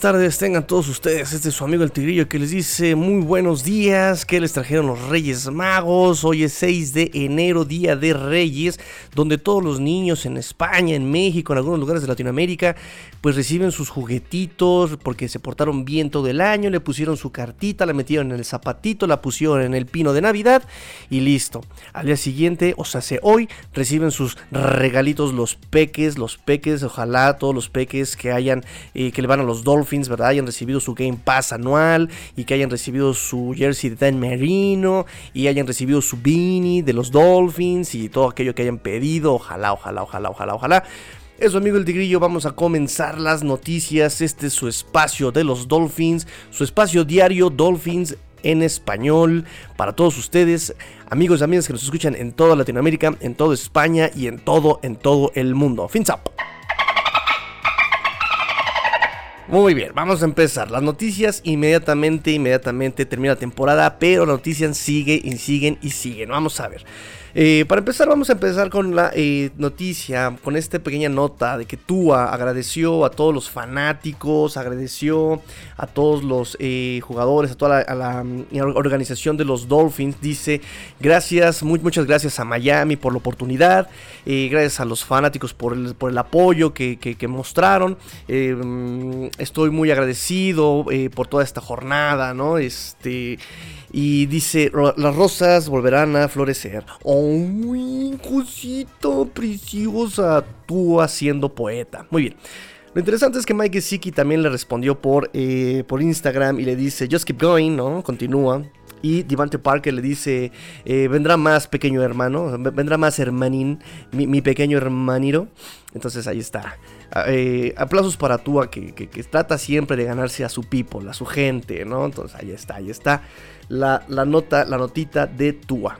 tardes tengan todos ustedes. Este es su amigo el Tigrillo que les dice muy buenos días. Que les trajeron los Reyes Magos? Hoy es 6 de enero, día de Reyes, donde todos los niños en España, en México, en algunos lugares de Latinoamérica, pues reciben sus juguetitos porque se portaron bien todo el año. Le pusieron su cartita, la metieron en el zapatito, la pusieron en el pino de Navidad y listo. Al día siguiente, o sea, hoy, reciben sus regalitos los peques, los peques, ojalá todos los peques que hayan, eh, que le van a los Dolphins, ¿verdad? Hayan recibido su Game Pass anual y que hayan recibido su jersey de Dan Marino y hayan recibido su beanie de los Dolphins y todo aquello que hayan pedido. Ojalá, ojalá, ojalá, ojalá, ojalá. Eso amigo el tigrillo, vamos a comenzar las noticias. Este es su espacio de los Dolphins, su espacio diario Dolphins en español para todos ustedes, amigos y amigas que nos escuchan en toda Latinoamérica, en toda España y en todo, en todo el mundo. Fins up. Muy bien, vamos a empezar. Las noticias inmediatamente, inmediatamente termina la temporada, pero las noticias siguen y siguen y siguen. Vamos a ver. Eh, para empezar, vamos a empezar con la eh, noticia, con esta pequeña nota de que Tua agradeció a todos los fanáticos, agradeció a todos los eh, jugadores, a toda la, mm, organización de los Dolphins. Dice, gracias, muchas gracias a Miami por la oportunidad, gracias a los fanáticos por el, por el apoyo que, que mostraron. Mm, estoy muy agradecido por toda esta jornada, ¿no? Este... Y dice, las rosas volverán a florecer. ¡Oh, cosito preciosa! Tú haciendo poeta. Muy bien. Lo interesante es que Mike Siki también le respondió por, eh, por Instagram y le dice, just keep going, ¿no? Continúa. Y Devante Parker le dice, eh, vendrá más pequeño hermano, vendrá más hermanín, mi, pequeño hermaniro. Entonces ahí está. Eh, aplausos para Tua, que, que, trata siempre de ganarse a su people, a su gente, ¿no? Entonces ahí está, ahí está la, nota, la notita de Tua.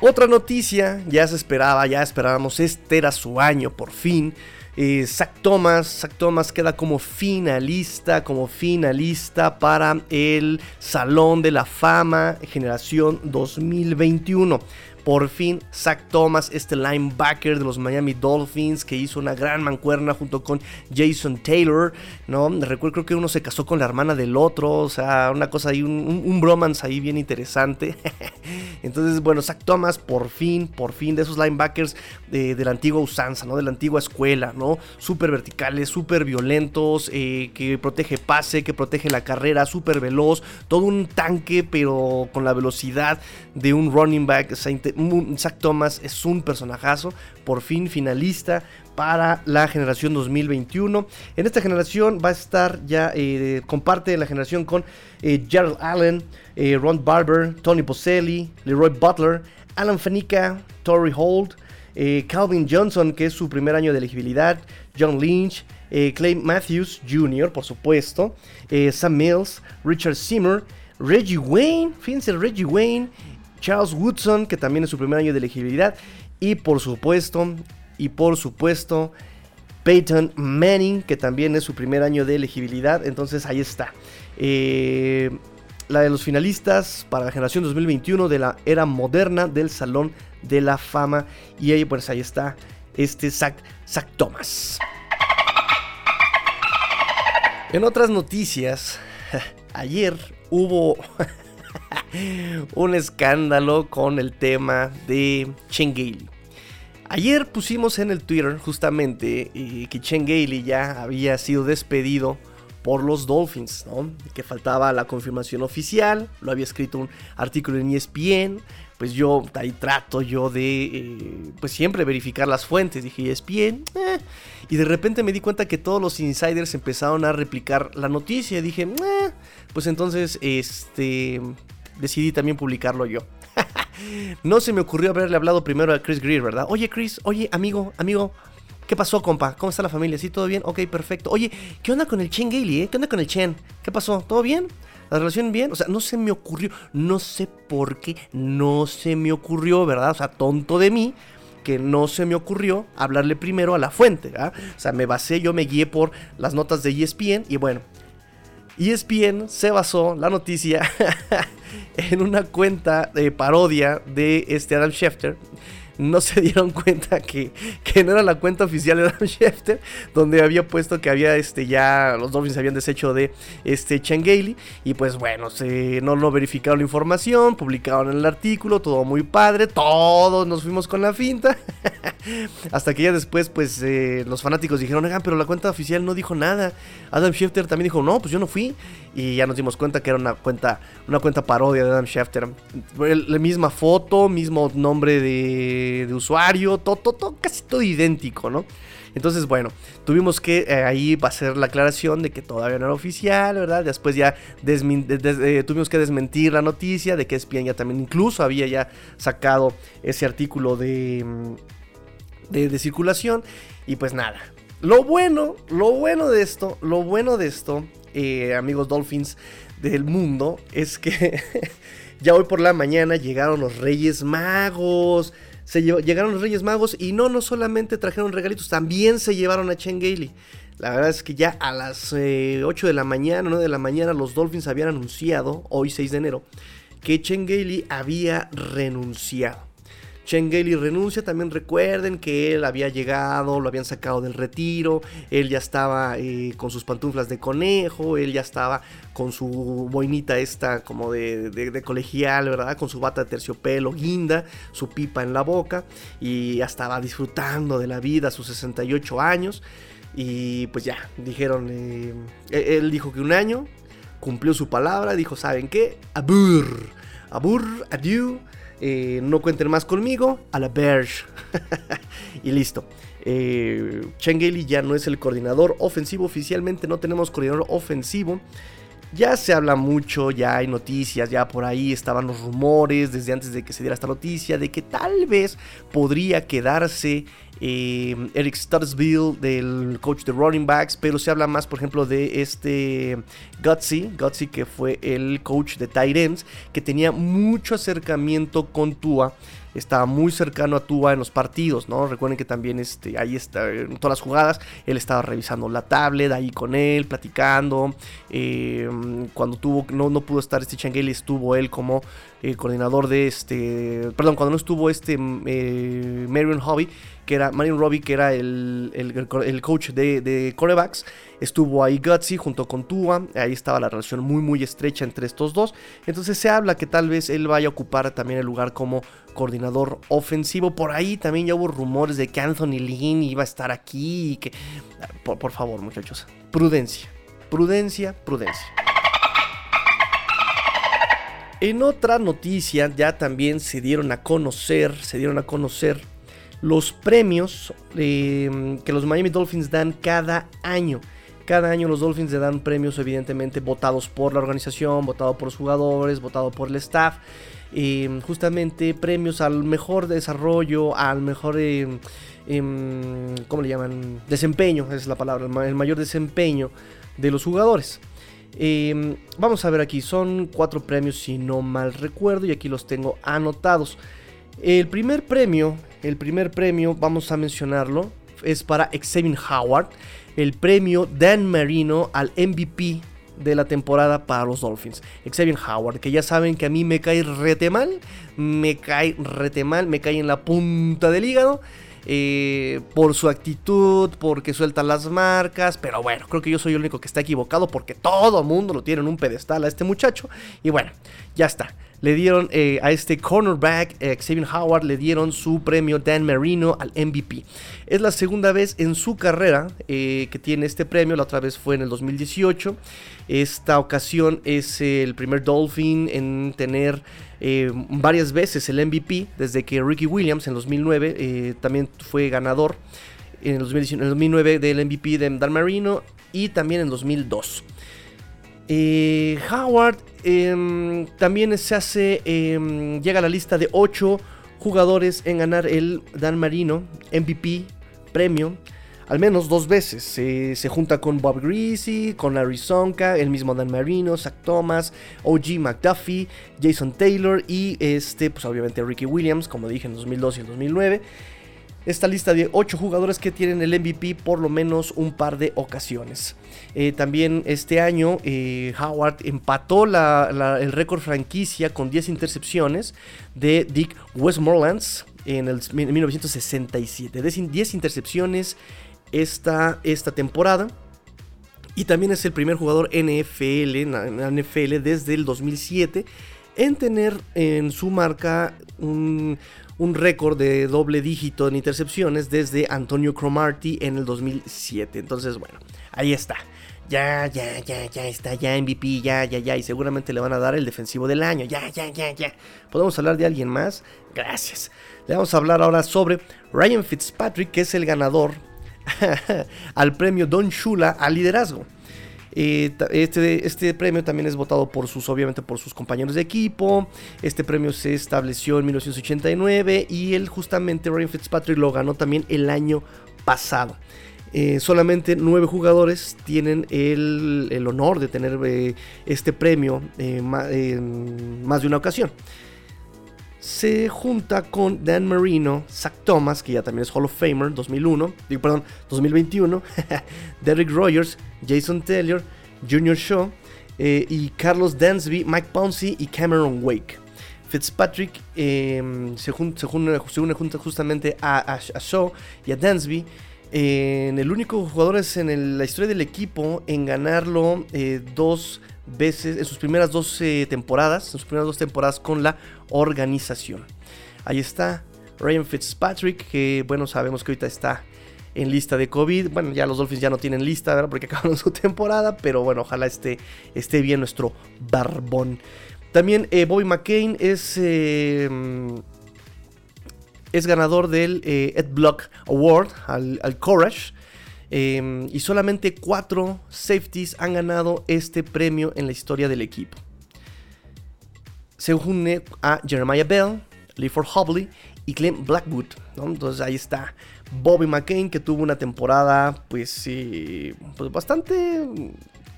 Otra noticia, ya se esperaba, ya esperábamos, este era su año por fin. Eh, Zach Thomas, Zach Thomas queda como finalista, como finalista para el Salón de la Fama Generación 2021 por fin Zach Thomas, este linebacker de los Miami Dolphins que hizo una gran mancuerna junto con Jason Taylor, ¿no? Recuerdo creo que uno se casó con la hermana del otro, o sea, una cosa ahí, un, bromance ahí bien interesante. Entonces, bueno, Zach Thomas por fin, por fin de esos linebackers de, la antigua usanza, ¿no? De la antigua escuela, ¿no? Súper verticales, súper violentos, eh, que protege pase, que protege la carrera, súper veloz, todo un tanque, pero con la velocidad de un running back. Zach Thomas es un personajazo, por fin finalista para la generación 2021. En esta generación va a estar ya, eh, comparte la generación con eh, Gerald Allen, Ron Barber, Tony Boselli, Leroy Butler, Alan Fanica, Tory Holt, Calvin Johnson, que es su primer año de elegibilidad, John Lynch, Clay Matthews Jr., por supuesto, Sam Mills, Richard Zimmer, Reggie Wayne, fíjense, Reggie Wayne Charles Woodson, que también es su primer año de elegibilidad. Y por supuesto, y por supuesto, Peyton Manning, que también es su primer año de elegibilidad. Entonces ahí está. Eh, la de los finalistas para la generación 2021 de la era moderna del Salón de la Fama. Y ahí, pues ahí está este Zach, Zach Thomas. En otras noticias, ayer hubo un escándalo con el tema de Chen Ayer pusimos en el Twitter justamente eh, que Chen ya había sido despedido por los Dolphins, ¿no? Que faltaba la confirmación oficial, lo había escrito un artículo en ESPN, pues yo ahí trato yo de, eh, pues siempre verificar las fuentes, dije ESPN, eh", y de repente me di cuenta que todos los insiders empezaron a replicar la noticia, dije, pues entonces, este, decidí también publicarlo yo. no se me ocurrió haberle hablado primero a Chris Greer, ¿verdad? Oye, Chris, oye, amigo, amigo, ¿qué pasó, compa? ¿Cómo está la familia? ¿Sí, todo bien? Ok, perfecto. Oye, ¿qué onda con el Chen Gailey, eh? ¿Qué onda con el Chen? ¿Qué pasó? ¿Todo bien? ¿La relación bien? O sea, no se me ocurrió, no sé por qué, no se me ocurrió, ¿verdad? O sea, tonto de mí, que no se me ocurrió hablarle primero a la fuente. ¿verdad? O sea, me basé, yo me guié por las notas de ESPN y bueno, ESPN se basó la noticia en una cuenta de parodia de este Adam Schefter no se dieron cuenta que, que no era la cuenta oficial de Adam Schefter, donde había puesto que había este ya los Dolphins habían deshecho de este Changeli y pues bueno, se, no lo verificaron la información, publicaron el artículo, todo muy padre, todos nos fuimos con la finta. Hasta que ya después pues eh, los fanáticos dijeron, "Oigan, pero la cuenta oficial no dijo nada." Adam Schefter también dijo, "No, pues yo no fui." Y ya nos dimos cuenta que era una cuenta una cuenta parodia de Adam Schefter. La misma foto, mismo nombre de, de usuario, todo, todo, casi todo idéntico, ¿no? Entonces, bueno, tuvimos que eh, ahí ser la aclaración de que todavía no era oficial, ¿verdad? Después ya eh, tuvimos que desmentir la noticia de que ESPN ya también incluso había ya sacado ese artículo de, mm, de, circulación. Y pues nada, lo bueno, lo bueno de esto, lo bueno de esto, eh, amigos Dolphins del mundo, es que ya hoy por la mañana llegaron los Reyes Magos se llegaron los Reyes Magos y no, no solamente trajeron regalitos, también se llevaron a Chen Gailey. La verdad es que ya a las 8 eh, de la mañana, 9 de la mañana, los Dolphins habían anunciado, hoy 6 de enero, que Chen Gailey había renunciado. Chengeli renuncia, también recuerden que él había llegado, lo habían sacado del retiro, él ya estaba eh, con sus pantuflas de conejo, él ya estaba con su boinita esta como de, colegial, ¿verdad? Con su bata de terciopelo, guinda, su pipa en la boca y ya estaba disfrutando de la vida a sus 68 años. Y pues ya, dijeron, eh, e-, él dijo que un año, cumplió su palabra, dijo, ¿saben qué? Abur, abur, adieu eh, no cuenten más conmigo, a la Berge. y listo. Eh, ya no es el coordinador ofensivo. Oficialmente no tenemos coordinador ofensivo. Ya se habla mucho, ya hay noticias, ya por ahí estaban los rumores desde antes de que se diera esta noticia de que tal vez podría quedarse eh, Eric Studesville, del coach de running backs, pero se habla más, por ejemplo, de este Gutsy, Gutsy que fue el coach de ends, que tenía mucho acercamiento con Tua estaba muy cercano a Tua en los partidos, ¿no? Recuerden que también este, ahí está, en todas las jugadas, él estaba revisando la tablet, ahí con él, platicando. Eh, cuando tuvo, no, no pudo estar este Changeli, estuvo él como eh, coordinador de este, perdón, cuando no estuvo este eh, Marion Hobby, que era Marion Robbie, que era el, el, coach de, de, corebacks, estuvo ahí Gutsy junto con Tua, ahí estaba la relación muy muy estrecha entre estos dos, entonces se habla que tal vez él vaya a ocupar también el lugar como coordinador ofensivo, por ahí también ya hubo rumores de que Anthony Lynn iba a estar aquí, que, por, por favor muchachos, prudencia, prudencia, prudencia. En otra noticia ya también se dieron a conocer, se dieron a conocer los premios eh, que los Miami Dolphins dan cada año. Cada año los Dolphins le dan premios evidentemente votados por la organización, votados por los jugadores, votados por el staff. Eh, justamente premios al mejor desarrollo, al mejor, eh, em, ¿cómo le llaman? Desempeño, es la palabra, el mayor desempeño de los jugadores. Em, vamos a ver aquí, son cuatro premios si no mal recuerdo y aquí los tengo anotados. El primer premio, el primer premio, vamos a mencionarlo, es para Xavier Howard, el premio Dan Marino al MVP de la temporada para los Dolphins. Xavier Howard, que ya saben que a mí me cae rete mal, me cae rete mal, me cae en la punta del hígado. Eh, por su actitud, porque suelta las marcas, pero bueno, creo que yo soy el único que está equivocado porque todo mundo lo tiene en un pedestal a este muchacho. Y bueno, ya está le dieron eh, a este cornerback, eh, Xavier Howard, le dieron su premio Dan Marino al MVP. Es la segunda vez en su carrera eh, que tiene este premio, la otra vez fue en el 2018. Esta ocasión es el primer Dolphin en tener varias veces el MVP, desde que Ricky Williams en 2009 también fue ganador en el, 2009 del MVP de Dan Marino y también en 2002. Howard Em, también se hace, em, llega a la lista de 8 jugadores en ganar el Dan Marino MVP premio. Al menos dos veces. se junta con Bob Greasy, con Larry Sonka, el mismo Dan Marino, Zach Thomas, OG McDuffie, Jason Taylor y este, pues obviamente Ricky Williams, como dije en 2002 y en 2009. Esta lista de 8 jugadores que tienen el MVP por lo menos un par de ocasiones. Eh, también este año eh, Howard empató el récord franquicia con 10 intercepciones de Dick Westmoreland en el 1967. 10 intercepciones esta, esta temporada. Y también es el primer jugador NFL, en NFL desde el 2007 en tener en su marca un, un récord de doble dígito en intercepciones desde Antonio Cromartie en el 2007. Entonces, bueno, ahí está. Ya, ya, ya, ya está, ya MVP, ya, ya, ya. Y seguramente le van a dar el defensivo del año. Ya, ya, ya, ya. ¿Podemos hablar de alguien más? Gracias. Le vamos a hablar ahora sobre Ryan Fitzpatrick, que es el ganador al premio Don Shula al liderazgo. Eh, este, este, premio también es votado por sus, obviamente, por sus compañeros de equipo. Este premio se estableció en 1989 y él justamente, Ryan Fitzpatrick, lo ganó también el año pasado. Eh, solamente nueve jugadores tienen el, honor de tener eh, este premio en más de una ocasión se junta con Dan Marino, Zach Thomas, que ya también es Hall of Famer 2001, digo, perdón, 2021, Derek Rogers, Jason Taylor, Junior Shaw eh, y Carlos Dansby, Mike Pouncey y Cameron Wake. Fitzpatrick em, se, une, justamente a, Shaw y a Dansby. en el único jugador en la historia del equipo en ganarlo eh, dos veces, en sus primeras dos temporadas, en sus primeras dos temporadas con la organización. Ahí está Ryan Fitzpatrick, que bueno, sabemos que ahorita está en lista de COVID. Bueno, ya los Dolphins ya no tienen lista, ¿verdad? Porque acabaron su temporada, pero bueno, ojalá esté, esté bien nuestro barbón. También eh, Bobby McCain es, eh, es ganador del eh, Ed Block Award al, al Courage. Em, y solamente cuatro safeties han ganado este premio en la historia del equipo. Se une a Jeremiah Bell, Leaford Hobley y Clem Blackwood. Entonces ahí está Bobby McCain que tuvo una temporada pues, pues bastante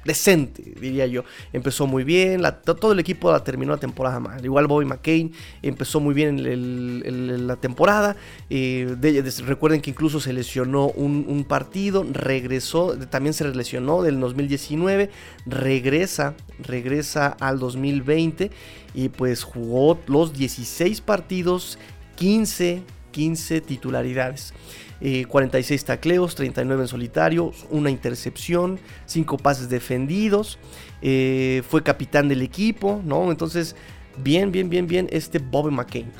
decente, diría yo. Empezó muy bien, todo el equipo la terminó la temporada mal. Igual Bobby McCain empezó muy bien en, la temporada. Eh, recuerden que incluso se lesionó un, partido, regresó, también se lesionó del 2019, regresa, regresa al 2020 y pues jugó los 16 partidos, 15, 15 titularidades. 46 eh, tacleos, 39 en solitario, una intercepción, 5 pases defendidos, eh, fue capitán del equipo, ¿no? Entonces, bien, bien, bien, bien, este Bobby McCain.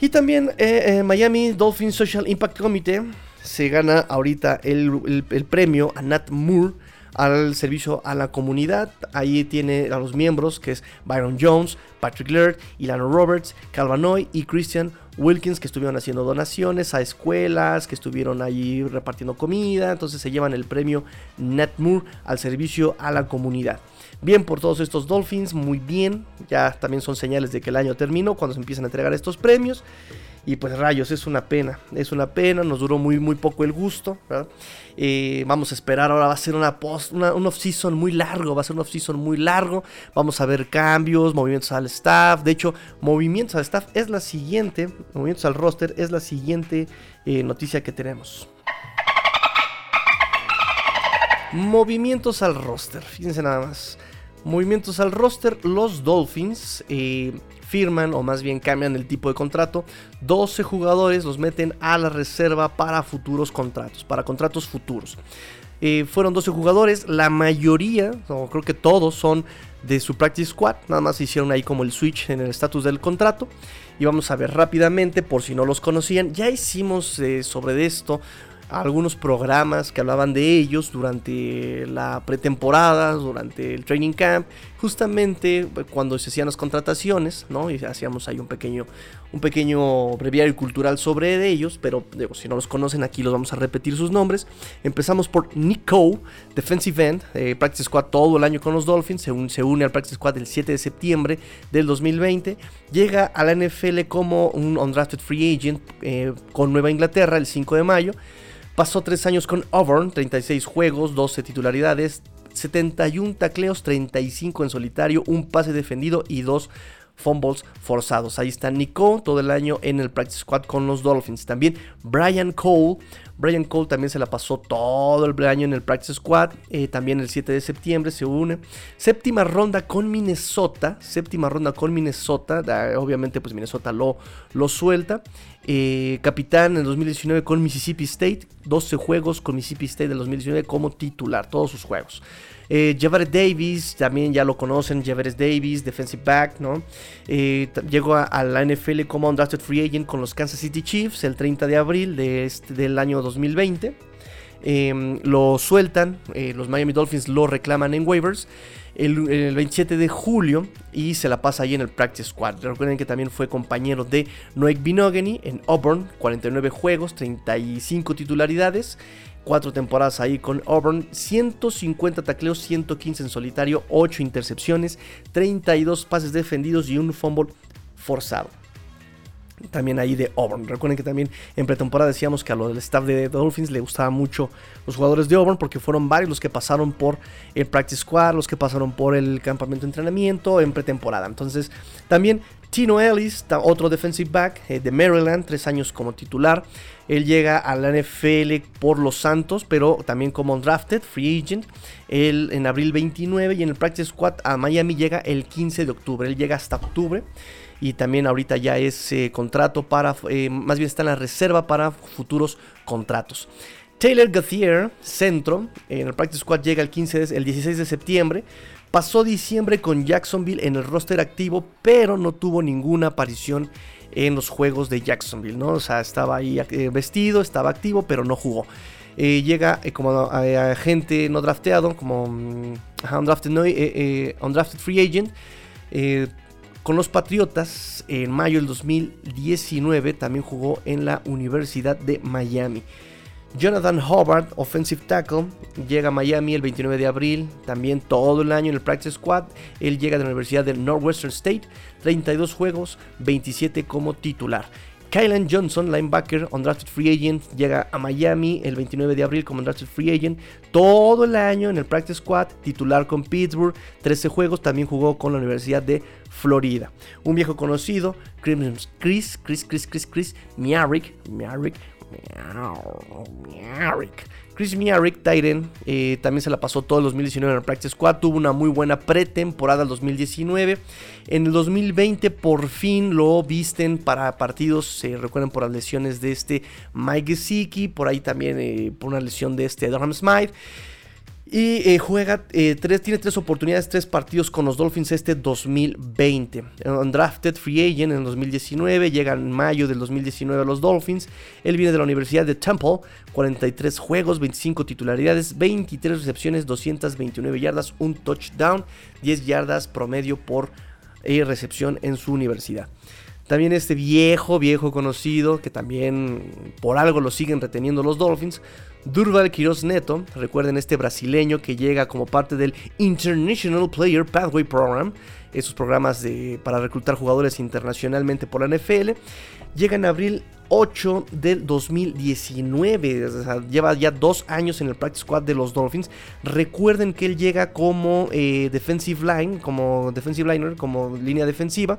Y también eh, Miami Dolphins Social Impact Committee se gana ahorita el, premio a Nat Moore al servicio a la comunidad. Ahí tiene a los miembros que es Byron Jones, Patrick Laird, Ilano Roberts, Calvanoy y Christian Wilkins que estuvieron haciendo donaciones a escuelas, que estuvieron ahí repartiendo comida. Entonces se llevan el premio Nat Moore al servicio a la comunidad. Bien por todos estos Dolphins, muy bien. Ya también son señales de que el año terminó cuando se empiezan a entregar estos premios. Y pues rayos, es una pena, es una pena, nos duró muy, muy poco el gusto. Eh, vamos a esperar, ahora va a ser una post, una, un off-season muy largo, va a ser un off-season muy largo. Vamos a ver cambios, movimientos al staff. De hecho, movimientos al staff es la siguiente, movimientos al roster es la siguiente eh, noticia que tenemos. Movimientos al roster, fíjense nada más. Movimientos al roster, los Dolphins eh, firman o más bien cambian el tipo de contrato. 12 jugadores los meten a la reserva para futuros contratos, para contratos futuros. Eh, fueron 12 jugadores, la mayoría, o creo que todos son de su practice squad, nada más hicieron ahí como el switch en el estatus del contrato. Y vamos a ver rápidamente, por si no los conocían, ya hicimos eh, sobre esto algunos programas que hablaban de ellos durante la pretemporada, durante el training camp, justamente cuando se hacían las contrataciones, ¿no? Y hacíamos ahí un pequeño, un pequeño breviario cultural sobre ellos, pero si no los conocen aquí los vamos a repetir sus nombres. Empezamos por Nico, defensive end, eh, practice squad todo el año con los Dolphins, se, se, une al practice squad el 7 de septiembre del 2020, llega a la NFL como un undrafted free agent eh, con Nueva Inglaterra el 5 de mayo. Pasó tres años con Auburn, 36 juegos, 12 titularidades, 71 tacleos, 35 en solitario, un pase defendido y dos fumbles forzados. Ahí está Nico todo el año en el practice squad con los Dolphins. También Brian Cole. Brian Cole también se la pasó todo el año en el practice squad. Eh, también el 7 de septiembre se une. Séptima ronda con Minnesota. Séptima ronda con Minnesota. obviamente pues Minnesota lo, lo suelta. Eh, capitán en 2019 con Mississippi State. 12 juegos con Mississippi State del 2019 como titular. Todos sus juegos. Eh, Davis, también ya lo conocen, Javares Davis, defensive back, ¿no? Eh, llegó a, la NFL como undrafted free agent con los Kansas City Chiefs el 30 de abril de este, del año 2020. Em, lo sueltan, eh, los Miami Dolphins lo reclaman en waivers el, 27 de julio y se la pasa ahí en el Practice Squad. Recuerden que también fue compañero de Noek Binogany en Auburn, 49 juegos, 35 titularidades. Cuatro temporadas ahí con Auburn, 150 tacleos, 115 en solitario, 8 intercepciones, 32 pases defendidos y un fumble forzado también ahí de Auburn. Recuerden que también en pretemporada decíamos que a lo del staff de Dolphins le gustaba mucho los jugadores de Auburn porque fueron varios los que pasaron por el practice squad, los que pasaron por el campamento de entrenamiento en pretemporada. Entonces, también Tino Ellis, otro defensive back eh, de Maryland, tres años como titular. Él llega a la NFL por los Santos, pero también como undrafted, free agent. Él en abril 29 y en el practice squad a Miami llega el 15 de octubre. Él llega hasta octubre y también ahorita ya es eh, contrato para, eh, más bien está en la reserva para futuros contratos. Taylor Gauthier, centro, en el Practice Squad llega el, 15 el 16 de septiembre. Pasó diciembre con Jacksonville en el roster activo, pero no tuvo ninguna aparición en los juegos de Jacksonville, ¿no? O sea, estaba ahí eh, vestido, estaba activo, pero no jugó. llega como agente no drafteado, como um, undrafted, no, undrafted, free agent. Con los Patriotas, en mayo del 2019 también jugó en la Universidad de Miami. Jonathan Hobart, offensive tackle, llega a Miami el 29 de abril, también todo el año en el practice squad. Él llega de la Universidad de Northwestern State, 32 juegos, 27 como titular. Kylan Johnson, linebacker, undrafted free agent, llega a Miami el 29 de abril como undrafted free agent. Todo el año en el practice squad, titular con Pittsburgh, 13 juegos, también jugó con la Universidad de Florida. Un viejo conocido, Chris, Chris, Chris, Chris, Chris, Chris Miarick, Miarick, Chris Miarick, Tyren, eh, también se la pasó todo el 2019 en el Practice Squad. Tuvo una muy buena pretemporada el 2019. En el 2020 por fin lo visten para partidos. Se recuerdan por las lesiones de este Mike Gesicki. Por ahí también eh, por una lesión de este Durham Smythe. Y eh, juega, eh, tres, tiene tres oportunidades, tres partidos con los Dolphins este 2020. Undrafted Free Agent en 2019, llega en mayo del 2019 a los Dolphins. Él viene de la Universidad de Temple, 43 juegos, 25 titularidades, 23 recepciones, 229 yardas, un touchdown, 10 yardas promedio por eh, recepción en su universidad. También este viejo, viejo conocido, que también por algo lo siguen reteniendo los Dolphins, Durval Quiroz Neto, recuerden este brasileño que llega como parte del International Player Pathway Program, esos programas de, para reclutar jugadores internacionalmente por la NFL, llega en abril 8 del 2019, lleva ya dos años en el practice squad de los Dolphins. Recuerden que él llega como eh, defensive line, como defensive liner, como línea defensiva.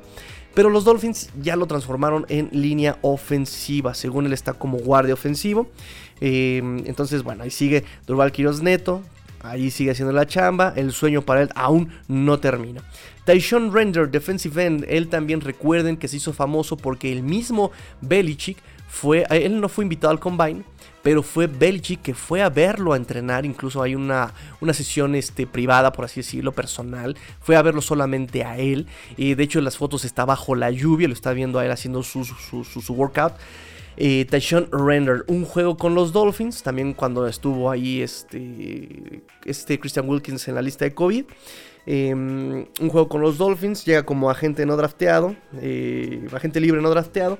Pero los Dolphins ya lo transformaron en línea ofensiva. Según él está como guardia ofensivo. Entonces, bueno, ahí sigue Durval Quiroz Neto. Ahí sigue haciendo la chamba. El sueño para él aún no termina. Tyshon Render, defensive end. Él también recuerden que se hizo famoso porque el mismo Belichick fue. Él no fue invitado al combine pero fue Belichick que fue a verlo a entrenar, incluso hay una, una sesión este, privada, por así decirlo, personal, fue a verlo solamente a él, y de hecho en las fotos está bajo la lluvia, lo está viendo a él haciendo su, su, workout. Eh, Render, un juego con los Dolphins, también cuando estuvo ahí este, este Christian Wilkins en la lista de COVID. Em, un juego con los Dolphins, llega como agente no drafteado, eh, agente libre no drafteado,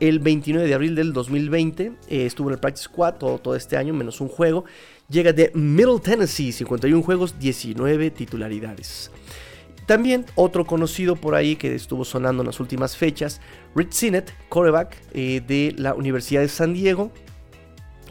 el 29 de abril del 2020. Eh, estuvo en el Practice Squad todo, este año, menos un juego. Llega de Middle Tennessee, 51 juegos, 19 titularidades. También otro conocido por ahí que estuvo sonando en las últimas fechas, Rich Sinet, coreback eh, de la Universidad de San Diego.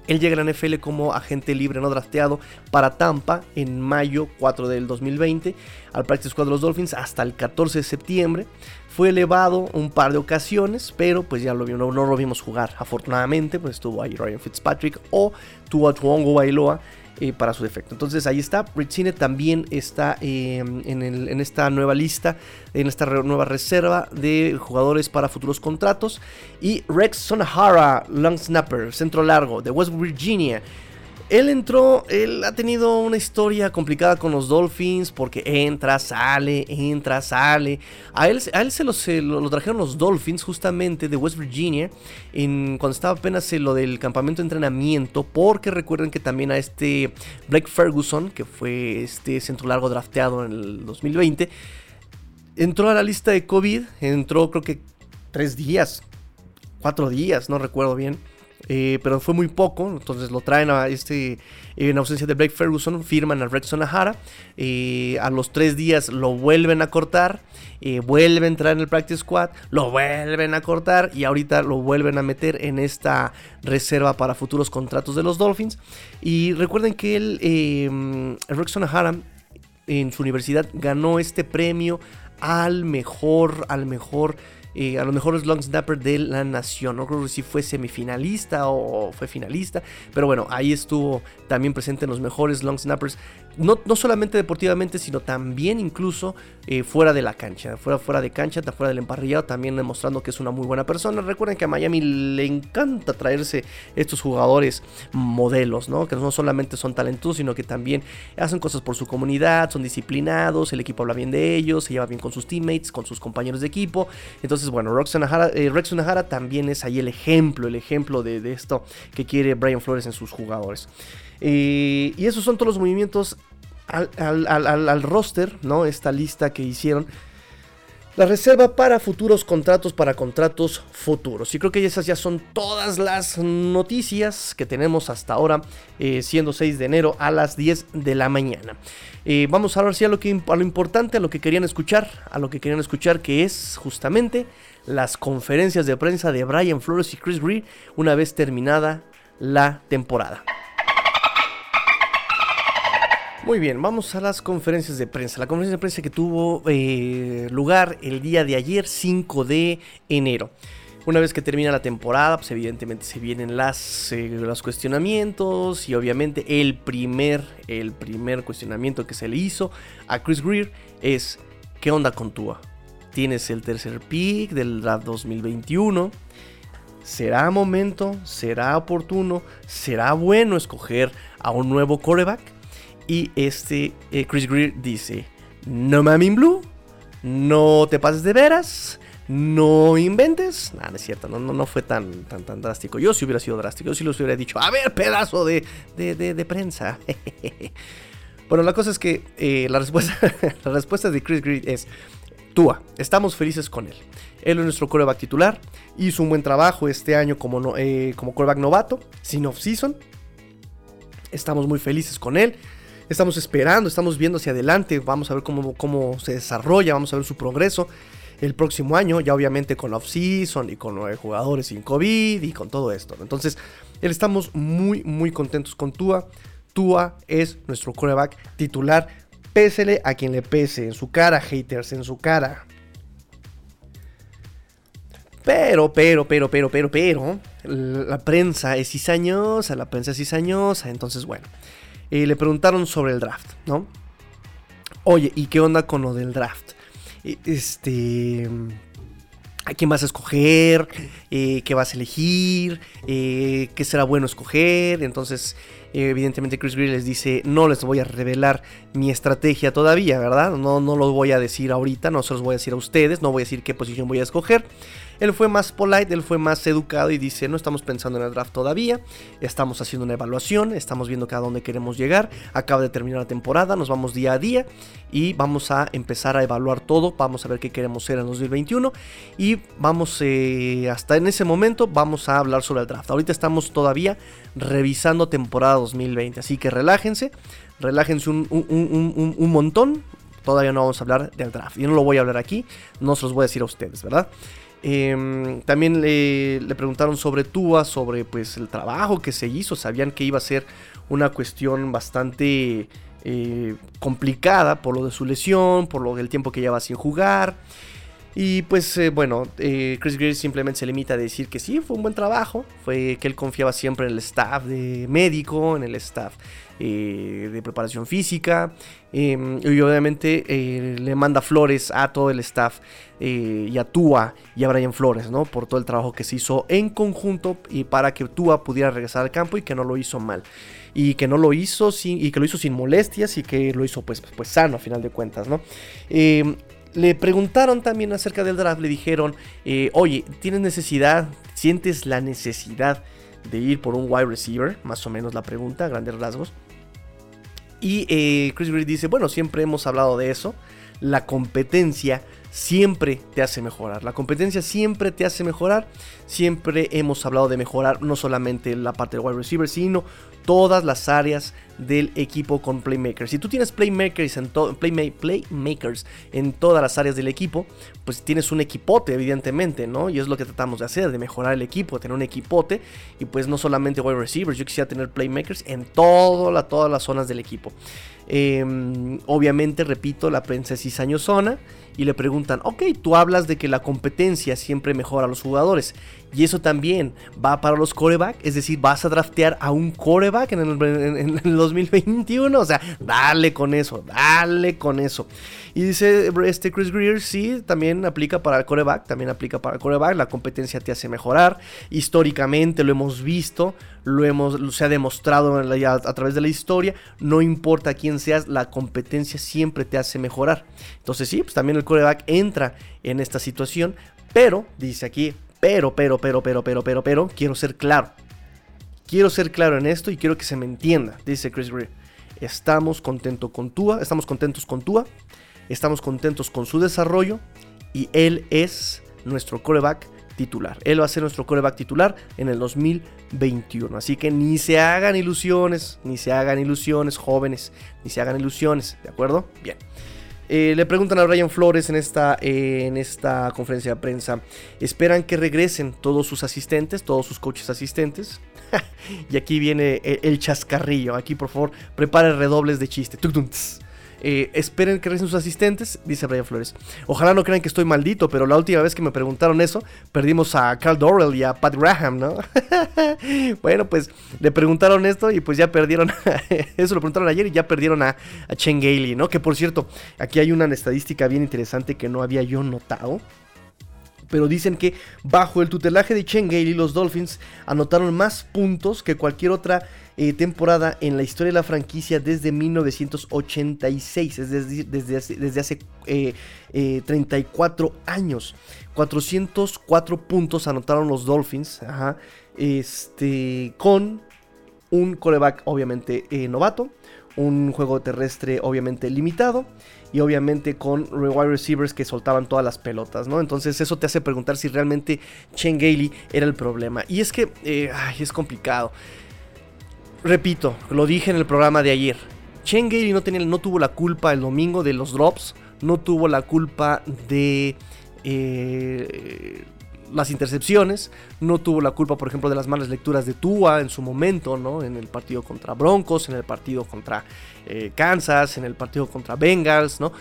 Él llega a la NFL como agente libre no drafteado para Tampa en mayo 4 del 2020 al practice squad de los Dolphins hasta el 14 de septiembre. Fue elevado un par de ocasiones, pero pues ya lo no, no lo vimos jugar. Afortunadamente, pues estuvo ahí Ryan Fitzpatrick o tuvo Tuongo Bailoa eh, para su defecto. Entonces ahí está. Richine también está em, en, esta nueva lista, en esta nueva reserva de jugadores para futuros contratos. Y Rex Sonahara, long snapper, centro largo de West Virginia. Él entró, él ha tenido una historia complicada con los Dolphins porque entra, sale, entra, sale. A él, a él se, lo, lo, trajeron los Dolphins justamente de West Virginia en, cuando estaba apenas en lo del campamento de entrenamiento porque recuerden que también a este Blake Ferguson, que fue este centro largo drafteado en el 2020, entró a la lista de COVID, entró creo que tres días, cuatro días, no recuerdo bien. Eh, pero fue muy poco, entonces lo traen a este, en ausencia de Blake Ferguson, firman a Rex Sonahara, eh, a los tres días lo vuelven a cortar, eh, vuelve a entrar en el practice squad, lo vuelven a cortar y ahorita lo vuelven a meter en esta reserva para futuros contratos de los Dolphins. Y recuerden que él, Rex Sonahara en su universidad ganó este premio al mejor, al mejor a los mejores long snapper de la nación. No creo si fue semifinalista o fue finalista, pero bueno, ahí estuvo también presente en los mejores long snappers no, solamente deportivamente, sino también incluso eh, fuera de la cancha, fuera, fuera de cancha, fuera del emparrillado, también demostrando que es una muy buena persona. Recuerden que a Miami le encanta traerse estos jugadores modelos, ¿no? Que no solamente son talentosos, sino que también hacen cosas por su comunidad, son disciplinados, el equipo habla bien de ellos, se lleva bien con sus teammates, con sus compañeros de equipo. Entonces, bueno, Rex Nahara, eh, también es ahí el ejemplo, el ejemplo de esto que quiere Brian Flores en sus jugadores. Y esos son todos los movimientos al, roster, ¿no? Esta lista que hicieron. La reserva para futuros contratos, para contratos futuros. Y creo que esas ya son todas las noticias que tenemos hasta ahora, eh, siendo 6 de enero a las 10 de la mañana. Eh, vamos ahora a lo, que, a lo importante, a lo que querían escuchar, a lo que querían escuchar, que es justamente las conferencias de prensa de Brian Flores y Chris Greer una vez terminada la temporada. Muy bien, vamos a las conferencias de prensa. La conferencia de prensa que tuvo eh, lugar el día de ayer, 5 de enero. Una vez que termina la temporada, pues evidentemente se vienen las, eh, los cuestionamientos y obviamente el primer, el primer cuestionamiento que se le hizo a Chris Greer es ¿qué onda con Tua? Tienes el tercer pick del draft 2021. ¿Será momento? ¿Será oportuno? ¿Será bueno escoger a un nuevo coreback? Y este eh, Chris Greer dice, no mamin blue, no te pases de veras, no inventes. Nada, es cierto, no, no, no, fue tan, tan, tan drástico. Yo si hubiera sido drástico, yo sí los hubiera dicho, a ver, pedazo de, de, prensa. bueno, la cosa es que eh, la, respuesta, la respuesta de Chris Greer es, Tua, estamos felices con él. Él es nuestro coreback titular, hizo un buen trabajo este año como, no, eh, como coreback novato, sin off-season. Estamos muy felices con él. Estamos esperando, estamos viendo hacia adelante, vamos a ver cómo, cómo se desarrolla, vamos a ver su progreso el próximo año, ya obviamente con off-season y con nueve jugadores sin COVID y con todo esto. Entonces, estamos muy, muy contentos con Tua. Tua es nuestro coreback titular. Pésele a quien le pese, en su cara, haters, en su cara. Pero, pero, pero, pero, pero, pero, la prensa es cizañosa, la prensa es cizañosa, entonces bueno. Le preguntaron sobre el draft, ¿no? Oye, ¿y qué onda con lo del draft? Este... ¿A quién vas a escoger? Eh, ¿Qué vas a elegir? Eh, ¿Qué será bueno escoger? Entonces, evidentemente Chris Greer les dice, no les voy a revelar mi estrategia todavía, ¿verdad? No, no lo voy a decir ahorita, no se los voy a decir a ustedes, no voy a decir qué posición voy a escoger. Él fue más polite, él fue más educado y dice, no estamos pensando en el draft todavía, estamos haciendo una evaluación, estamos viendo a dónde queremos llegar, acaba de terminar la temporada, nos vamos día a día y vamos a empezar a evaluar todo, vamos a ver qué queremos ser en 2021 y vamos, eh, hasta en ese momento vamos a hablar sobre el draft. Ahorita estamos todavía revisando temporada 2020, así que relájense, relájense un, un montón, todavía no vamos a hablar del draft. Yo no lo voy a hablar aquí, no se los voy a decir a ustedes, ¿verdad? Em, también le, preguntaron sobre Tua, sobre pues el trabajo que se hizo. Sabían que iba a ser una cuestión bastante eh, complicada por lo de su lesión, por lo del tiempo que lleva sin jugar. Y pues eh, bueno, eh, Chris Greer simplemente se limita a decir que sí, fue un buen trabajo, fue que él confiaba siempre en el staff de médico, en el staff eh, de preparación física, em, y obviamente le manda flores a todo el staff y a Tua y a Brian Flores, ¿no? Por todo el trabajo que se hizo en conjunto y para que Tua pudiera regresar al campo y que no lo hizo mal. Y que no lo hizo sin, y que lo hizo sin molestias y que lo hizo pues, pues sano a final de cuentas, ¿no? Em, le preguntaron también acerca del draft, le dijeron, eh, oye, ¿tienes necesidad, sientes la necesidad de ir por un wide receiver? Más o menos la pregunta, grandes rasgos. Y eh, Chris Greer dice, bueno, siempre hemos hablado de eso, la competencia siempre te hace mejorar. La competencia siempre te hace mejorar. Siempre hemos hablado de mejorar no solamente la parte del wide receiver, sino todas las áreas del equipo con playmakers. Si tú tienes playmakers en, playmakers en todas las áreas del equipo, pues tienes un equipote, evidentemente, ¿no? Y es lo que tratamos de hacer, de mejorar el equipo, tener un equipote. Y pues no solamente wide receivers, yo quisiera tener playmakers en todas las zonas del equipo. Em, obviamente, repito, la prensa es cizañosona y le preguntan, ok, tú hablas de que la competencia siempre mejora a los jugadores. Y eso también va para los coreback, es decir, vas a draftear a un coreback en el, 2021. O sea, dale con eso, dale con eso. Y dice este Chris Greer, sí, también aplica para el coreback, también aplica para el coreback. La competencia te hace mejorar. Históricamente lo hemos visto, lo hemos, se ha demostrado a, través de la historia. No importa quién seas, la competencia siempre te hace mejorar. Entonces, sí, pues también el coreback entra en esta situación. Pero, dice aquí, pero, pero, pero, pero, pero, pero, pero, quiero ser claro. Quiero ser claro en esto y quiero que se me entienda, dice Chris Greer. Estamos contentos con Tua, estamos contentos con Tua, estamos contentos con su desarrollo y él es nuestro coreback titular. Él va a ser nuestro coreback titular en el 2021. Así que ni se hagan ilusiones, ni se hagan ilusiones, jóvenes, ni se hagan ilusiones, ¿de acuerdo? Bien. Eh, le preguntan a Ryan Flores en esta, en esta conferencia de prensa, ¿esperan que regresen todos sus asistentes, todos sus coaches asistentes? y aquí viene el, chascarrillo, aquí por favor prepare redobles de chiste. Eh, esperen que regresen sus asistentes, dice Brian Flores. Ojalá no crean que estoy maldito, pero la última vez que me preguntaron eso, perdimos a Carl Dorrell y a Pat Graham, ¿no? bueno, pues le preguntaron esto y pues ya perdieron. eso lo preguntaron ayer y ya perdieron a, a Chen Gailey, ¿no? Que por cierto, aquí hay una estadística bien interesante que no había yo notado pero dicen que bajo el tutelaje de Chen Gailey los Dolphins anotaron más puntos que cualquier otra eh, temporada en la historia de la franquicia desde 1986, es decir, desde hace, desde hace 34 eh, eh, años. 404 puntos anotaron los Dolphins, este, con un coreback obviamente novato, un juego terrestre obviamente limitado y obviamente con wide receivers que soltaban todas las pelotas, ¿no? Entonces eso te hace preguntar si realmente Chen Gailey era el problema. Y es que es complicado. Repito, lo dije en el programa de ayer. Chen no, tenía, no tuvo la culpa el domingo de los drops, no tuvo la culpa de eh, las intercepciones, no tuvo la culpa, por ejemplo, de las malas lecturas de Tua en su momento, ¿no? En el partido contra Broncos, en el partido contra eh, Kansas, en el partido contra Bengals, ¿no?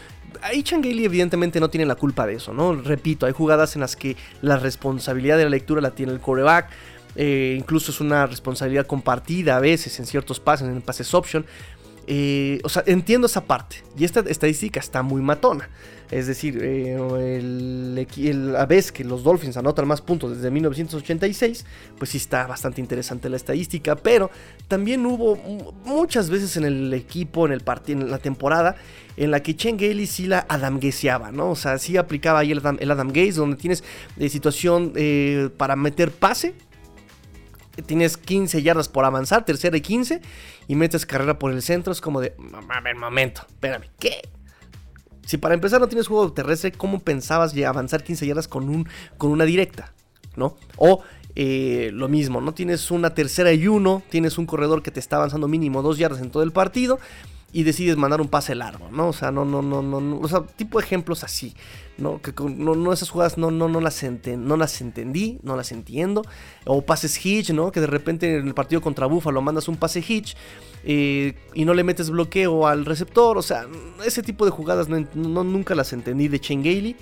Ahí Changeli evidentemente no tiene la culpa de eso, ¿no? Repito, hay jugadas en las que la responsabilidad de la lectura la tiene el coreback, eh, incluso es una responsabilidad compartida a veces en ciertos pases, en pases option. Eh, o sea, entiendo esa parte. Y esta estadística está muy matona. Es decir, eh, a vez que los Dolphins anotan más puntos desde 1986, pues sí está bastante interesante la estadística. Pero también hubo muchas veces en el equipo, en el en la temporada, en la que Chen Gailey sí la adamgueseaba, ¿no? O sea, sí aplicaba ahí el Adam, Gaze, donde tienes situación para meter pase tienes 15 yardas por avanzar, tercera y 15, y metes carrera por el centro, es como de, a ver, momento, espérame, ¿qué? Si para empezar no tienes juego terrestre, ¿cómo pensabas avanzar 15 yardas con, un, con una directa? ¿No? O eh, lo mismo, ¿no? Tienes una tercera y uno, tienes un corredor que te está avanzando mínimo dos yardas en todo el partido, y decides mandar un pase largo, ¿no? O sea, no, no, no, no, o sea, tipo de ejemplos así, ¿no? Que no, no esas jugadas no, no, no, las no las entendí, no las entiendo. O pases hitch, ¿no? Que de repente en el partido contra Buffalo mandas un pase hitch eh, y no le metes bloqueo al receptor, o sea, ese tipo de jugadas no, nunca las entendí de Chen Gailey.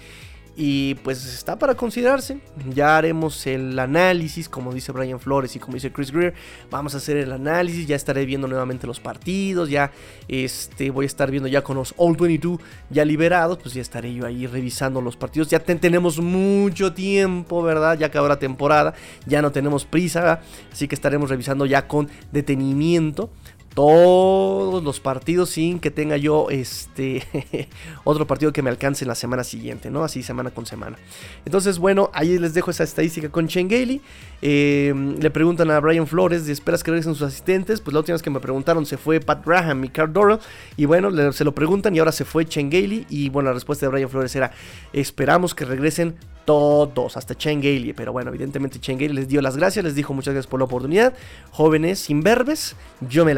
Y pues está para considerarse. Ya haremos el análisis, como dice Brian Flores y como dice Chris Greer. Vamos a hacer el análisis. Ya estaré viendo nuevamente los partidos. Ya este, voy a estar viendo ya con los All 22 ya liberados. Pues ya estaré yo ahí revisando los partidos. Ya tenemos mucho tiempo, ¿verdad? Ya acabó la temporada. Ya no tenemos prisa. Así que estaremos revisando ya con detenimiento todos los partidos sin que tenga yo este otro partido que me alcance en la semana siguiente, ¿no? Así semana con semana. Entonces, bueno, ahí les dejo esa estadística con Chengeli. Eh, le preguntan a Brian Flores, ¿esperas que regresen sus asistentes? Pues la última vez que me preguntaron se fue Pat Graham y Carl Dorrell. Y bueno, se lo preguntan y ahora se fue Chengeli. Y bueno, la respuesta de Brian Flores era, esperamos que regresen todos, hasta Chengeli. Pero bueno, evidentemente Chengeli les dio las gracias, les dijo muchas gracias por la oportunidad. Jóvenes imberbes, yo me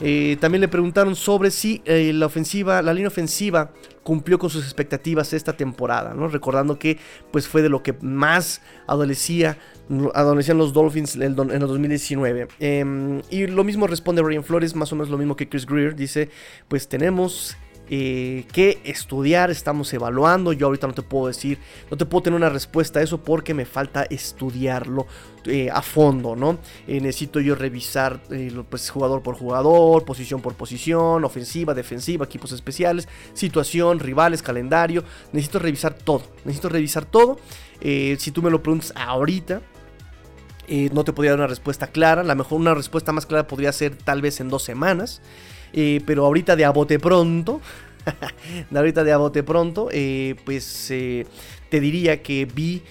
Eh, también le preguntaron sobre si eh, la ofensiva, la línea ofensiva cumplió con sus expectativas esta temporada, ¿no? Recordando que pues fue de lo que más adolecía, adolecían los Dolphins en el, 2019. Em, y lo mismo responde Ryan Flores, más o menos lo mismo que Chris Greer, dice, pues tenemos eh, que estudiar, estamos evaluando. Yo ahorita no te puedo decir, no te puedo tener una respuesta a eso porque me falta estudiarlo eh, a fondo, ¿no? Eh, necesito yo revisar pues, jugador por jugador, posición por posición, ofensiva, defensiva, equipos especiales, situación, rivales, calendario. Necesito revisar todo, necesito revisar todo. si tú me lo preguntas ahorita, no te podría dar una respuesta clara. La mejor, una respuesta más clara podría ser tal vez en dos semanas. Eh, pero ahorita de a bote pronto, ahorita de a bote pronto, eh, pues eh, te diría que vi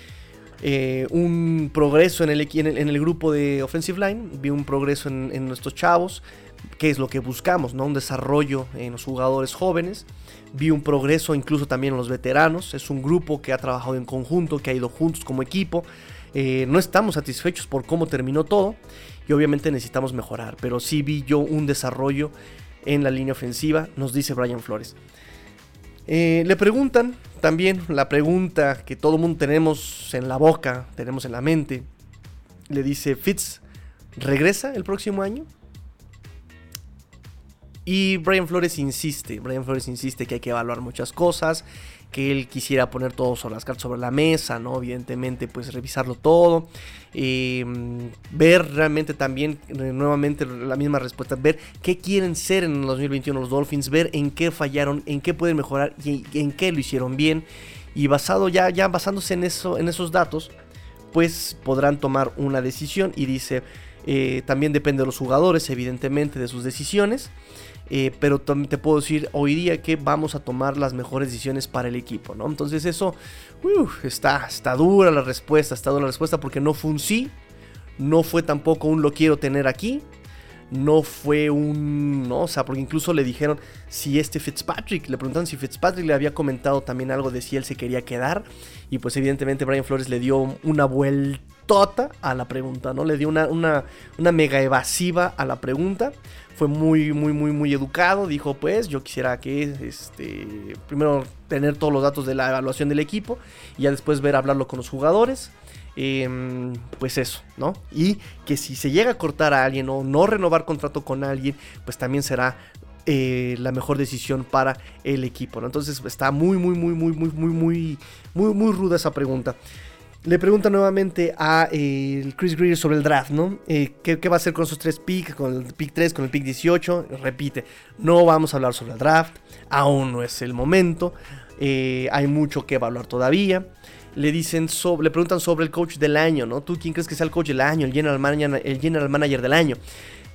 un progreso en el, en el, grupo de Offensive Line, vi un progreso en, nuestros chavos, que es lo que buscamos, ¿no? Un desarrollo en los jugadores jóvenes. Vi un progreso incluso también en los veteranos. Es un grupo que ha trabajado en conjunto, que ha ido juntos como equipo. No estamos satisfechos por cómo terminó todo y obviamente necesitamos mejorar, pero sí vi yo un desarrollo en la línea ofensiva, nos dice Brian Flores. Eh, le preguntan también la pregunta que todo mundo tenemos en la boca, tenemos en la mente. Le dice, Fitz, ¿regresa el próximo año? Y Brian Flores insiste, Brian Flores insiste que hay que evaluar muchas cosas, que él quisiera poner todo sobre las cartas sobre la mesa, ¿no? Evidentemente, pues revisarlo todo, em, ver realmente también, eh, nuevamente la misma respuesta, ver qué quieren ser en el 2021 los Dolphins, ver en qué fallaron, en qué pueden mejorar y en qué lo hicieron bien. Y basado ya, ya basándose en, eso, en esos datos, pues podrán tomar una decisión y dice, eh, también depende de los jugadores, evidentemente, de sus decisiones. Eh, pero también te puedo decir hoy día que vamos a tomar las mejores decisiones para el equipo, ¿no? Entonces eso, está, está dura la respuesta, está dura la respuesta porque no fue un sí, no fue tampoco un lo quiero tener aquí, no fue un, no, o sea, porque incluso le dijeron si este Fitzpatrick, le preguntaron si Fitzpatrick le había comentado también algo de si él se quería quedar y pues evidentemente Brian Flores le dio una vueltota a la pregunta, ¿no? Le dio una, una, mega evasiva a la pregunta fue muy, muy, muy, muy educado. Dijo, pues, yo quisiera que, este, primero tener todos los datos de la evaluación del equipo y ya después ver hablarlo con los jugadores. Em, pues eso, ¿no? Y que si se llega a cortar a alguien o no renovar contrato con alguien, pues también será eh, la mejor decisión para el equipo. Entonces está muy, muy, muy, muy, muy, muy, muy, muy, muy ruda esa pregunta. Le pregunta nuevamente a eh, Chris Greer sobre el draft, ¿no? Eh, ¿qué, va a hacer con esos tres picks? Con el pick 3, con el pick 18. Repite, no vamos a hablar sobre el draft. Aún no es el momento. Eh, hay mucho que evaluar todavía. Le dicen sobre, le preguntan sobre el coach del año, ¿no? ¿Tú quién crees que sea el coach del año? El general manager, el general manager del año.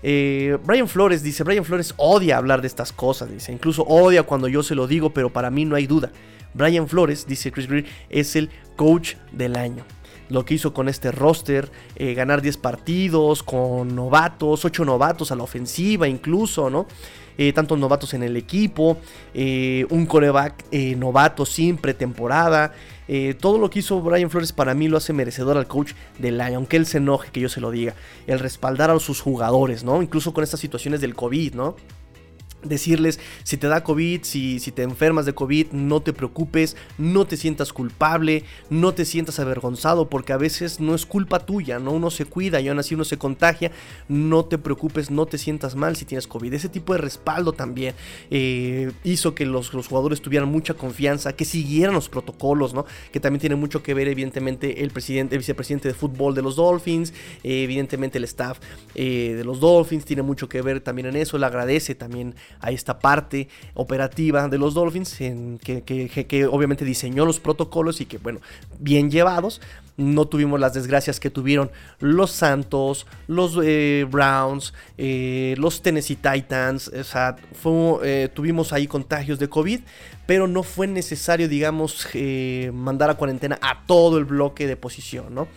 Brian Flores dice, Brian Flores odia hablar de estas cosas, dice, incluso odia cuando yo se lo digo, pero para mí no hay duda. Brian Flores, dice Chris Greer, es el coach del año. Lo que hizo con este roster, eh, ganar 10 partidos con novatos, 8 novatos a la ofensiva incluso, ¿no? Eh, tantos novatos en el equipo, eh, un coreback novato sin pretemporada. todo lo que hizo Brian Flores para mí lo hace merecedor al coach del año, aunque él se enoje que yo se lo diga. El respaldar a sus jugadores, ¿no? Incluso con estas situaciones del COVID, ¿no? Decirles si te da COVID, si, si, te enfermas de COVID, no te preocupes, no te sientas culpable, no te sientas avergonzado, porque a veces no es culpa tuya, ¿no? Uno se cuida y aún así uno se contagia, no te preocupes, no te sientas mal si tienes COVID. Ese tipo de respaldo también eh, hizo que los, jugadores tuvieran mucha confianza, que siguieran los protocolos, ¿no? Que también tiene mucho que ver, evidentemente, el presidente, el vicepresidente de fútbol de los Dolphins, eh, evidentemente el staff eh, de los Dolphins, tiene mucho que ver también en eso, le agradece también a esta parte operativa de los Dolphins, en que, que, obviamente diseñó los protocolos y que, bueno, bien llevados, no tuvimos las desgracias que tuvieron los Santos, los eh, Browns, eh, los Tennessee Titans, o sea, eh, tuvimos ahí contagios de COVID, pero no fue necesario, digamos, mandar a cuarentena a todo el bloque de posición, ¿no?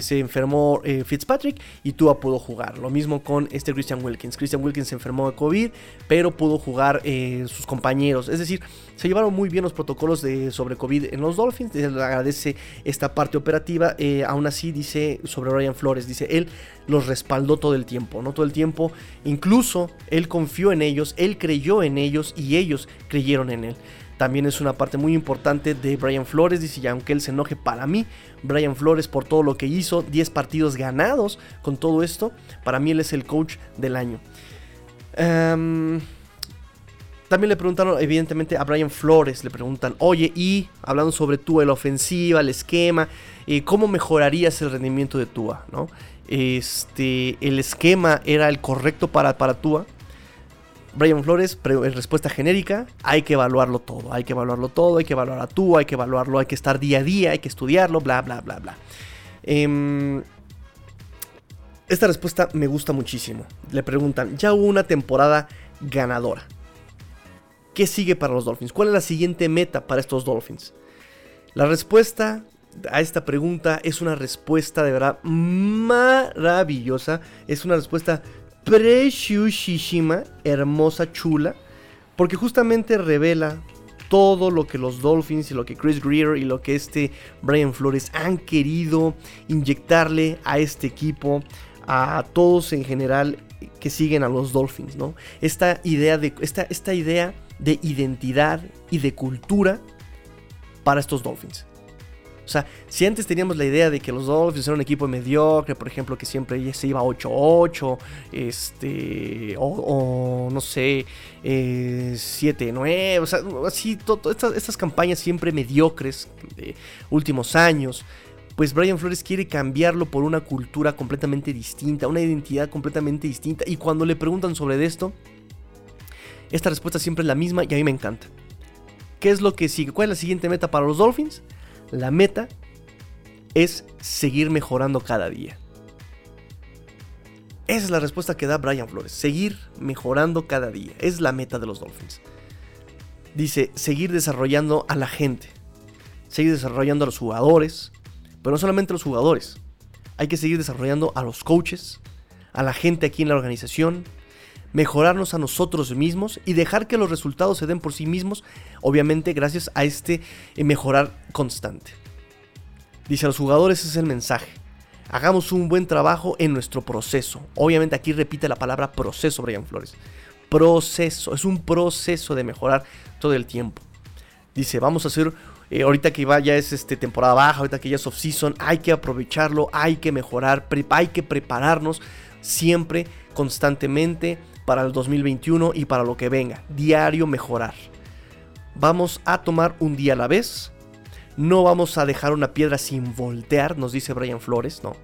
Se enfermó Fitzpatrick y Tua pudo jugar. Lo mismo con este Christian Wilkins. Christian Wilkins se enfermó de COVID, pero pudo jugar sus compañeros. Es decir, se llevaron muy bien los protocolos de, sobre COVID en los Dolphins. Le agradece esta parte operativa. Eh, aún así, dice sobre Ryan Flores, dice él los respaldó todo el tiempo, no todo el tiempo. Incluso él confió en ellos, él creyó en ellos y ellos creyeron en él. También es una parte muy importante de Brian Flores. Dice, y aunque él se enoje para mí, Brian Flores por todo lo que hizo, 10 partidos ganados con todo esto, para mí él es el coach del año. Um, también le preguntaron, evidentemente, a Brian Flores, le preguntan, oye, y hablando sobre Tua, la ofensiva, el esquema, eh, ¿cómo mejorarías el rendimiento de Tua? ¿no? Este, ¿El esquema era el correcto para, para Tua? Brian Flores, respuesta genérica, hay que evaluarlo todo, hay que evaluarlo todo, hay que evaluar a Tua, hay que evaluarlo, hay que estar día a día, hay que estudiarlo, bla, bla, bla, bla. Em, esta respuesta me gusta muchísimo. Le preguntan, ya hubo una temporada ganadora. ¿Qué sigue para los Dolphins? ¿Cuál es la siguiente meta para estos Dolphins? La respuesta a esta pregunta es una respuesta de verdad maravillosa. Es una respuesta preciosísima, hermosa, chula, porque justamente revela todo lo que los Dolphins y lo que Chris Greer y lo que este Brian Flores han querido inyectarle a este equipo, a todos en general que siguen a los Dolphins, ¿no? Esta idea de esta, esta idea de identidad y de cultura para estos Dolphins. O sea, si antes teníamos la idea de que los Dolphins eran un equipo mediocre, por ejemplo, que siempre se iba 8-8, este, o, no sé, 7-9, eh, o sea, así, estas, estas, campañas siempre mediocres de últimos años, pues Brian Flores quiere cambiarlo por una cultura completamente distinta, una identidad completamente distinta, y cuando le preguntan sobre esto, esta respuesta siempre es la misma y a mí me encanta. ¿Qué es lo que sigue? ¿Cuál es la siguiente meta para los Dolphins? La meta es seguir mejorando cada día. Esa es la respuesta que da Brian Flores. Seguir mejorando cada día. Es la meta de los Dolphins. Dice, seguir desarrollando a la gente. Seguir desarrollando a los jugadores. Pero no solamente a los jugadores. Hay que seguir desarrollando a los coaches. A la gente aquí en la organización mejorarnos a nosotros mismos y dejar que los resultados se den por sí mismos, obviamente gracias a este eh, mejorar constante. Dice a los jugadores, ese es el mensaje. Hagamos un buen trabajo en nuestro proceso. Obviamente aquí repite la palabra proceso, Brian Flores. Proceso, es un proceso de mejorar todo el tiempo. Dice, vamos a hacer, eh, ahorita que ya es este, temporada baja, ahorita que ya es off-season, hay que aprovecharlo, hay que mejorar, hay que prepararnos siempre, constantemente, para el 2021 y para lo que venga. Diario mejorar. Vamos a tomar un día a la vez. No vamos a dejar una piedra sin voltear, nos dice Brian Flores, no.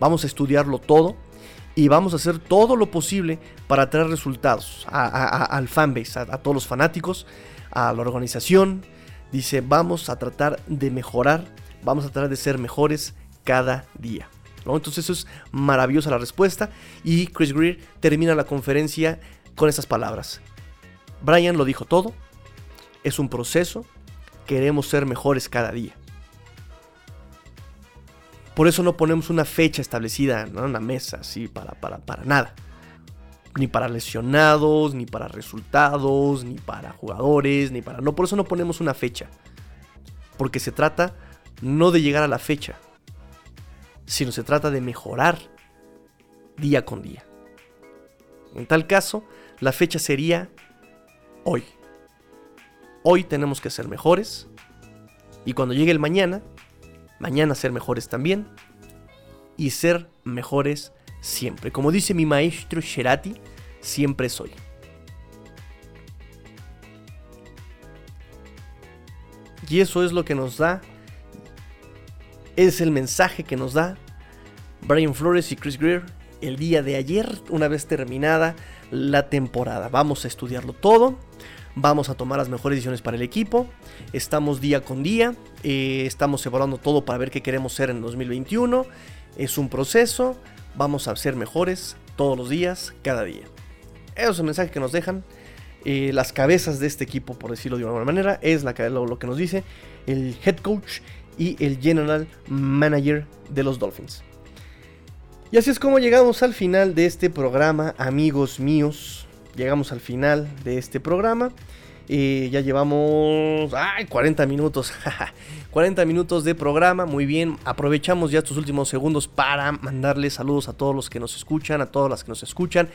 Vamos a estudiarlo todo y vamos a hacer todo lo posible para traer resultados al fanbase, a, a todos los fanáticos, a la organización. Dice, vamos a tratar de mejorar, vamos a tratar de ser mejores cada día. Entonces eso es maravillosa la respuesta y Chris Greer termina la conferencia con esas palabras. Brian lo dijo todo, es un proceso, queremos ser mejores cada día. Por eso no ponemos una fecha establecida en la mesa, así, para, para, para nada. Ni para lesionados, ni para resultados, ni para jugadores, ni para... No, por eso no ponemos una fecha. Porque se trata no de llegar a la fecha, sino se trata de mejorar día con día. En tal caso, la fecha sería hoy. Hoy tenemos que ser mejores. Y cuando llegue el mañana, mañana ser mejores también. Y ser mejores siempre. Como dice mi maestro Sherati, siempre soy. Y eso es lo que nos da, es el mensaje que nos da Brian Flores y Chris Greer el día de ayer, una vez terminada la temporada. Vamos a estudiarlo todo, vamos a tomar las mejores decisiones para el equipo, estamos día con día, eh, estamos evaluando todo para ver qué queremos ser en 2021, es un proceso, vamos a ser mejores todos los días, cada día. Eso es el mensaje que nos dejan. Eh, las cabezas de este equipo, por decirlo de alguna manera, es la, lo, lo que nos dice el head coach y el general manager de los Dolphins. Y así es como llegamos al final de este programa, amigos míos. Llegamos al final de este programa. Eh, ya llevamos ay, 40 minutos. 40 minutos de programa. Muy bien. Aprovechamos ya estos últimos segundos para mandarles saludos a todos los que nos escuchan, a todas las que nos escuchan.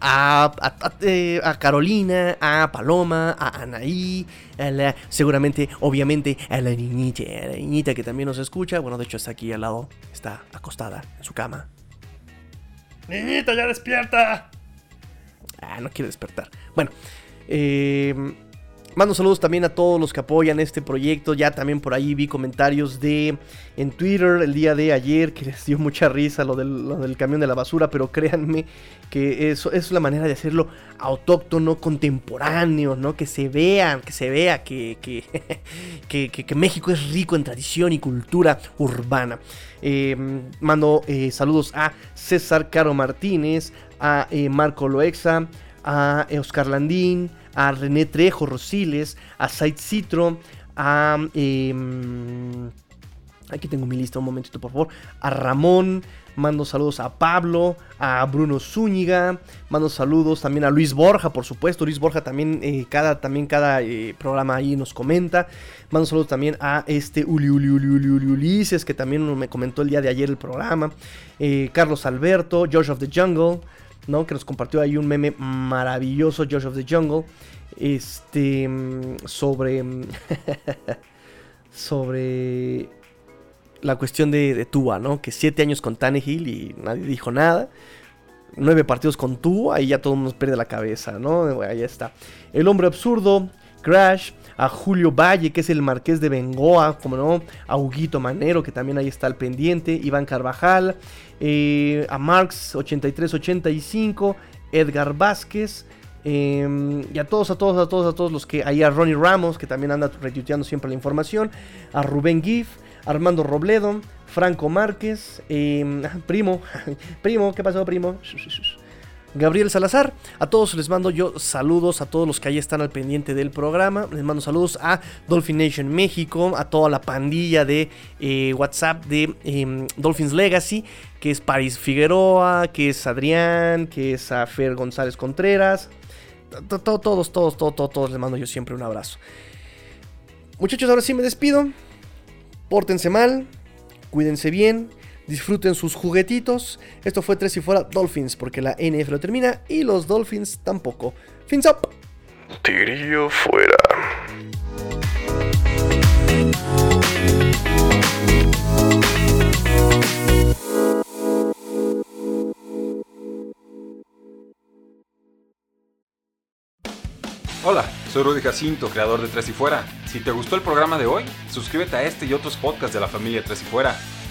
A, eh, Carolina, a Paloma, a Anaí, seguramente, obviamente, a la niñita, a la niñita que también nos escucha. Bueno, de hecho está aquí al lado, está acostada en su cama, Niñita, ya despierta. Ah, no quiere despertar. Bueno, eh, Mando saludos también a todos los que apoyan este proyecto. Ya también por ahí vi comentarios de en Twitter el día de ayer que les dio mucha risa lo del, camión de la basura, pero créanme que eso, es la manera de hacerlo autóctono, contemporáneo, ¿no? Que se vea, que se vea que, que, México es rico en tradición y cultura urbana. Eh, mando eh, saludos a César Caro Martínez, a eh, Marco Loexa, a Oscar Landín a René Trejo Rosiles, a Said Citro, a... Em, aquí tengo mi lista, un momentito por favor. A Ramón, mando saludos a Pablo, a Bruno Zúñiga, mando saludos también a Luis Borja, por supuesto. Luis Borja también, eh, cada, también cada eh, programa ahí nos comenta. Mando saludos también a este Uli, Uli, Uli, Uli, Ulises, que también me comentó el día de ayer el programa. Eh, Carlos Alberto, George of the Jungle. ¿No? Que nos compartió ahí un meme maravilloso, Josh of the Jungle. Este. Sobre. sobre. La cuestión de, de Tua, ¿no? Que siete años con Tannehill y nadie dijo nada. Nueve partidos con Tua, ahí ya todo el mundo pierde la cabeza, ¿no? Ahí está. El hombre absurdo, Crash a Julio Valle, que es el marqués de Bengoa, como no, a Huguito Manero, que también ahí está al pendiente, Iván Carvajal, eh, a Marx 8385, Edgar Vázquez. Em, y a todos, a todos, a todos, a todos los que. Ahí a Ronnie Ramos, que también anda retuiteando siempre la información. A Rubén Gif, Armando Robledo, Franco Márquez, em, primo, primo, ¿qué pasó, primo? Gabriel Salazar. A todos les mando yo saludos, a todos los que ahí están al pendiente del programa. Les mando saludos a Dolphin Nation México, a toda la pandilla de eh, WhatsApp de em, Dolphins Legacy, que es Paris Figueroa, que es Adrián, que es a Fer González Contreras. Todos, todos, todos, todos, todos les mando yo siempre un abrazo. Muchachos, ahora sí me despido. Pórtense mal, cuídense bien disfruten sus juguetitos. Esto fue Tres y Fuera Dolphins, porque la NF lo termina y los Dolphins tampoco. Fins up. Tirillo fuera. Hola, soy Rudy Jacinto, creador de Tres y Fuera. Si te gustó el programa de hoy, suscríbete a este y otros podcasts de la familia Tres y Fuera